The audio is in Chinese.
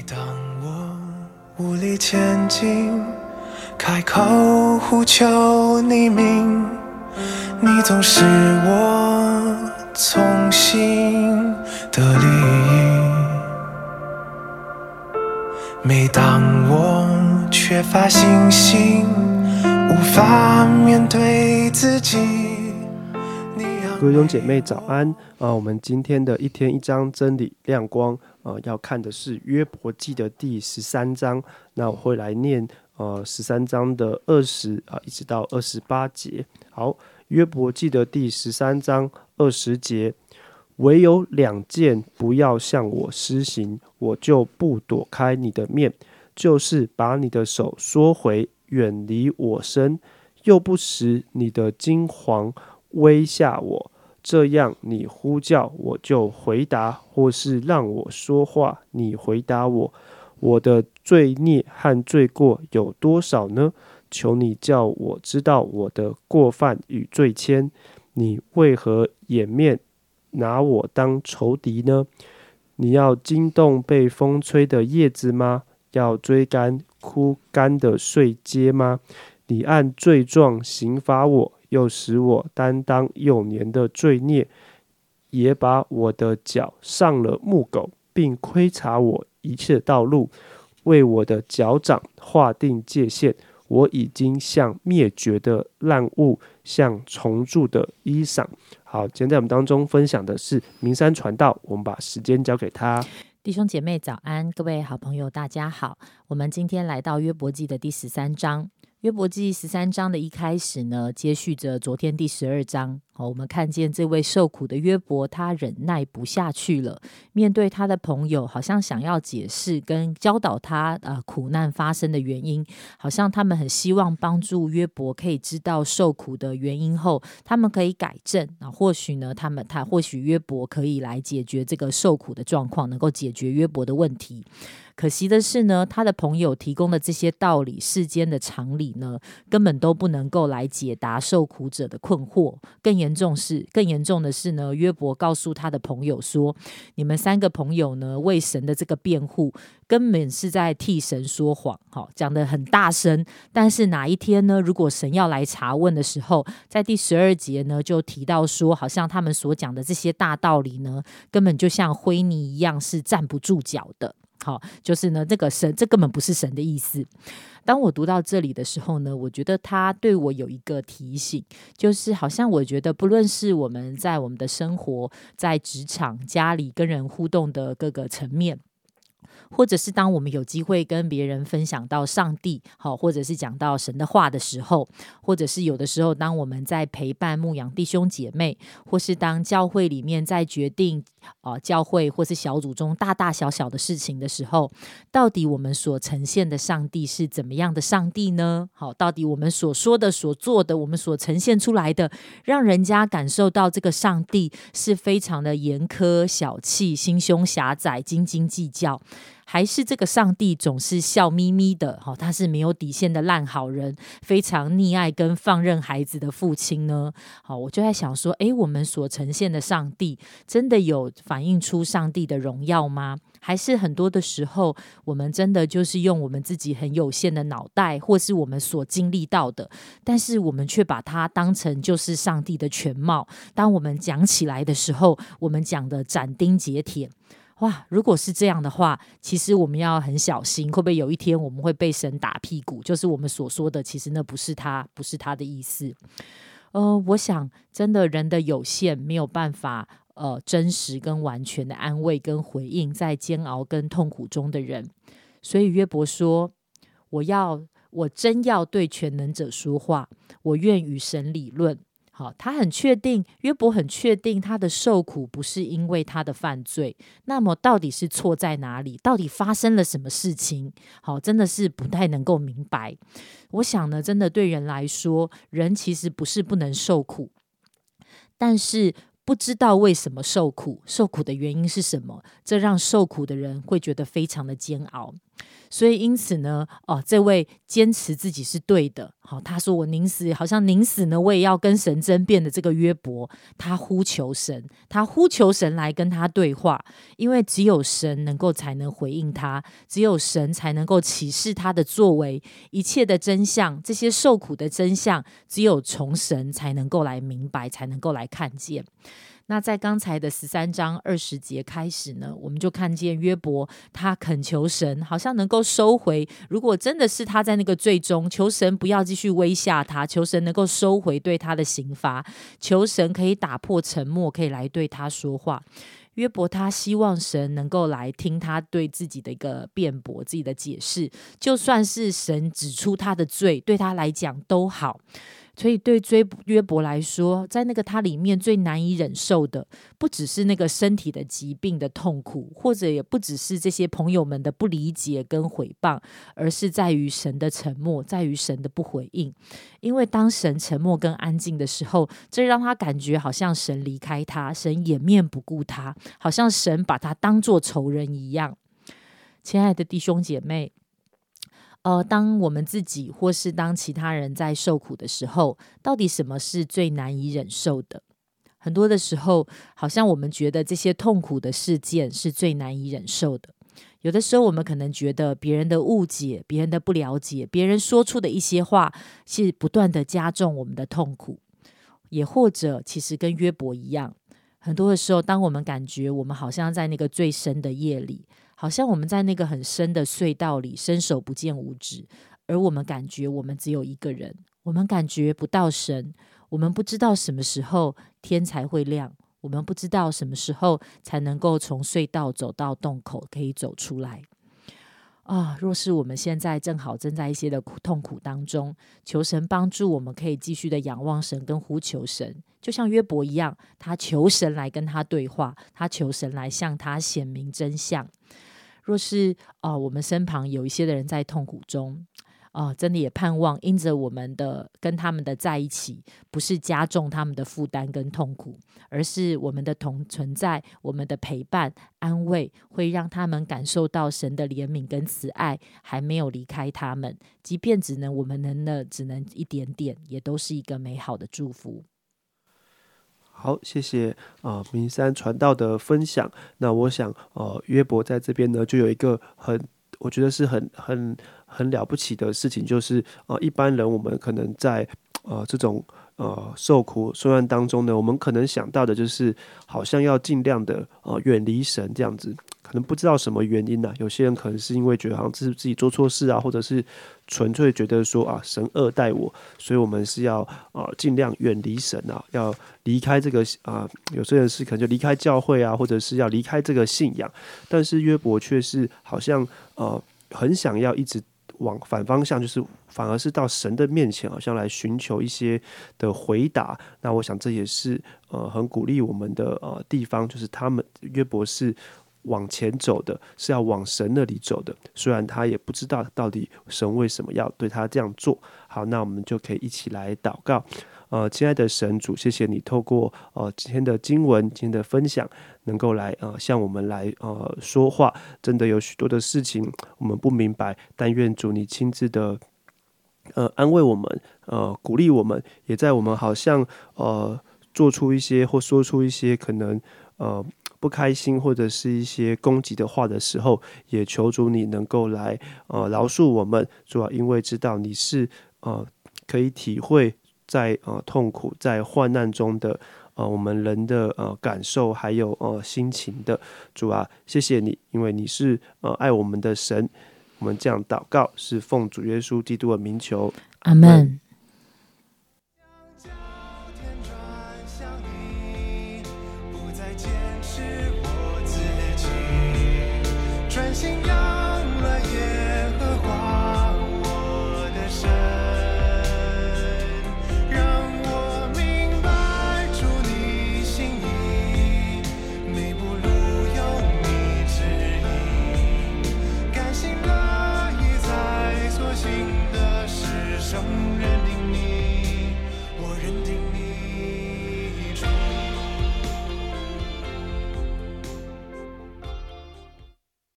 每当我无力前进，开口呼求你名，你总是我从心的利益。每当我缺乏信心，无法面对自己，各位兄姐妹早安啊！我们今天的一天一章真理亮光啊，要看的是约伯记的第十三章。那我会来念呃十三章的二十啊，一直到二十八节。好，约伯记的第十三章二十节，唯有两件不要向我施行，我就不躲开你的面，就是把你的手缩回，远离我身，又不使你的金黄威吓我。这样，你呼叫我就回答，或是让我说话，你回答我。我的罪孽和罪过有多少呢？求你叫我知道我的过犯与罪愆。你为何掩面拿我当仇敌呢？你要惊动被风吹的叶子吗？要追赶枯干的碎秸吗？你按罪状刑罚我，又使我担当幼年的罪孽，也把我的脚上了木狗，并窥察我一切道路，为我的脚掌划定界限。我已经像灭绝的烂物，像重铸的衣裳。好，今天在我们当中分享的是名山传道，我们把时间交给他。弟兄姐妹早安，各位好朋友大家好。我们今天来到约伯记的第十三章。约伯记十三章的一开始呢，接续着昨天第十二章。我们看见这位受苦的约伯，他忍耐不下去了。面对他的朋友，好像想要解释跟教导他啊苦难发生的原因，好像他们很希望帮助约伯可以知道受苦的原因后，他们可以改正啊。或许呢，他们他或许约伯可以来解决这个受苦的状况，能够解决约伯的问题。可惜的是呢，他的朋友提供的这些道理、世间的常理呢，根本都不能够来解答受苦者的困惑。更严重是，更严重的是呢，约伯告诉他的朋友说：“你们三个朋友呢，为神的这个辩护，根本是在替神说谎。”好，讲的很大声。但是哪一天呢，如果神要来查问的时候，在第十二节呢，就提到说，好像他们所讲的这些大道理呢，根本就像灰泥一样，是站不住脚的。好，就是呢，这个神，这根本不是神的意思。当我读到这里的时候呢，我觉得他对我有一个提醒，就是好像我觉得，不论是我们在我们的生活、在职场、家里跟人互动的各个层面。或者是当我们有机会跟别人分享到上帝，好，或者是讲到神的话的时候，或者是有的时候，当我们在陪伴牧养弟兄姐妹，或是当教会里面在决定啊教会或是小组中大大小小的事情的时候，到底我们所呈现的上帝是怎么样的上帝呢？好，到底我们所说的、所做的，我们所呈现出来的，让人家感受到这个上帝是非常的严苛、小气、心胸狭窄、斤斤计较。还是这个上帝总是笑眯眯的，哈，他是没有底线的烂好人，非常溺爱跟放任孩子的父亲呢？好，我就在想说，诶，我们所呈现的上帝真的有反映出上帝的荣耀吗？还是很多的时候，我们真的就是用我们自己很有限的脑袋，或是我们所经历到的，但是我们却把它当成就是上帝的全貌。当我们讲起来的时候，我们讲的斩钉截铁。哇，如果是这样的话，其实我们要很小心，会不会有一天我们会被神打屁股？就是我们所说的，其实那不是他，不是他的意思。呃，我想真的人的有限没有办法，呃，真实跟完全的安慰跟回应在煎熬跟痛苦中的人。所以约伯说：“我要，我真要对全能者说话，我愿与神理论。”好，他很确定，约伯很确定他的受苦不是因为他的犯罪。那么到底是错在哪里？到底发生了什么事情？好，真的是不太能够明白。我想呢，真的对人来说，人其实不是不能受苦，但是不知道为什么受苦，受苦的原因是什么，这让受苦的人会觉得非常的煎熬。所以因此呢，哦，这位坚持自己是对的，好，他说我宁死，好像宁死呢，我也要跟神争辩的这个约伯，他呼求神，他呼求神来跟他对话，因为只有神能够才能回应他，只有神才能够启示他的作为，一切的真相，这些受苦的真相，只有从神才能够来明白，才能够来看见。那在刚才的十三章二十节开始呢，我们就看见约伯他恳求神，好像他能够收回。如果真的是他在那个最终，求神不要继续威吓他，求神能够收回对他的刑罚，求神可以打破沉默，可以来对他说话。约伯他希望神能够来听他对自己的一个辩驳，自己的解释，就算是神指出他的罪，对他来讲都好。所以，对追约伯来说，在那个他里面最难以忍受的，不只是那个身体的疾病的痛苦，或者也不只是这些朋友们的不理解跟毁谤，而是在于神的沉默，在于神的不回应。因为当神沉默跟安静的时候，这让他感觉好像神离开他，神掩面不顾他，好像神把他当作仇人一样。亲爱的弟兄姐妹。呃，当我们自己或是当其他人在受苦的时候，到底什么是最难以忍受的？很多的时候，好像我们觉得这些痛苦的事件是最难以忍受的。有的时候，我们可能觉得别人的误解、别人的不了解、别人说出的一些话，是不断的加重我们的痛苦。也或者，其实跟约伯一样，很多的时候，当我们感觉我们好像在那个最深的夜里。好像我们在那个很深的隧道里伸手不见五指，而我们感觉我们只有一个人，我们感觉不到神，我们不知道什么时候天才会亮，我们不知道什么时候才能够从隧道走到洞口，可以走出来。啊！若是我们现在正好正在一些的苦痛苦当中，求神帮助，我们可以继续的仰望神跟呼求神，就像约伯一样，他求神来跟他对话，他求神来向他显明真相。若是啊，我们身旁有一些的人在痛苦中，啊，真的也盼望因着我们的跟他们的在一起，不是加重他们的负担跟痛苦，而是我们的同存在，我们的陪伴安慰，会让他们感受到神的怜悯跟慈爱，还没有离开他们，即便只能我们能的只能一点点，也都是一个美好的祝福。好，谢谢啊，明山传道的分享。那我想，呃，约伯在这边呢，就有一个很，我觉得是很很很了不起的事情，就是呃，一般人我们可能在呃这种呃受苦受难当中呢，我们可能想到的就是，好像要尽量的呃远离神这样子。可能不知道什么原因呢？有些人可能是因为觉得好像自自己做错事啊，或者是纯粹觉得说啊神恶待我，所以我们是要啊尽量远离神啊，要离开这个啊。有些人是可能就离开教会啊，或者是要离开这个信仰。但是约伯却是好像呃很想要一直往反方向，就是反而是到神的面前，好像来寻求一些的回答。那我想这也是呃很鼓励我们的呃地方，就是他们约伯是。往前走的是要往神那里走的，虽然他也不知道到底神为什么要对他这样做。好，那我们就可以一起来祷告。呃，亲爱的神主，谢谢你透过呃今天的经文、今天的分享，能够来呃向我们来呃说话。真的有许多的事情我们不明白，但愿主你亲自的呃安慰我们，呃鼓励我们，也在我们好像呃做出一些或说出一些可能呃。不开心或者是一些攻击的话的时候，也求主你能够来呃饶恕我们，主要因为知道你是呃可以体会在呃痛苦在患难中的呃我们人的呃感受还有呃心情的。主啊，谢谢你，因为你是呃爱我们的神，我们这样祷告是奉主耶稣基督的名求，阿门。坚持我自己，专心要。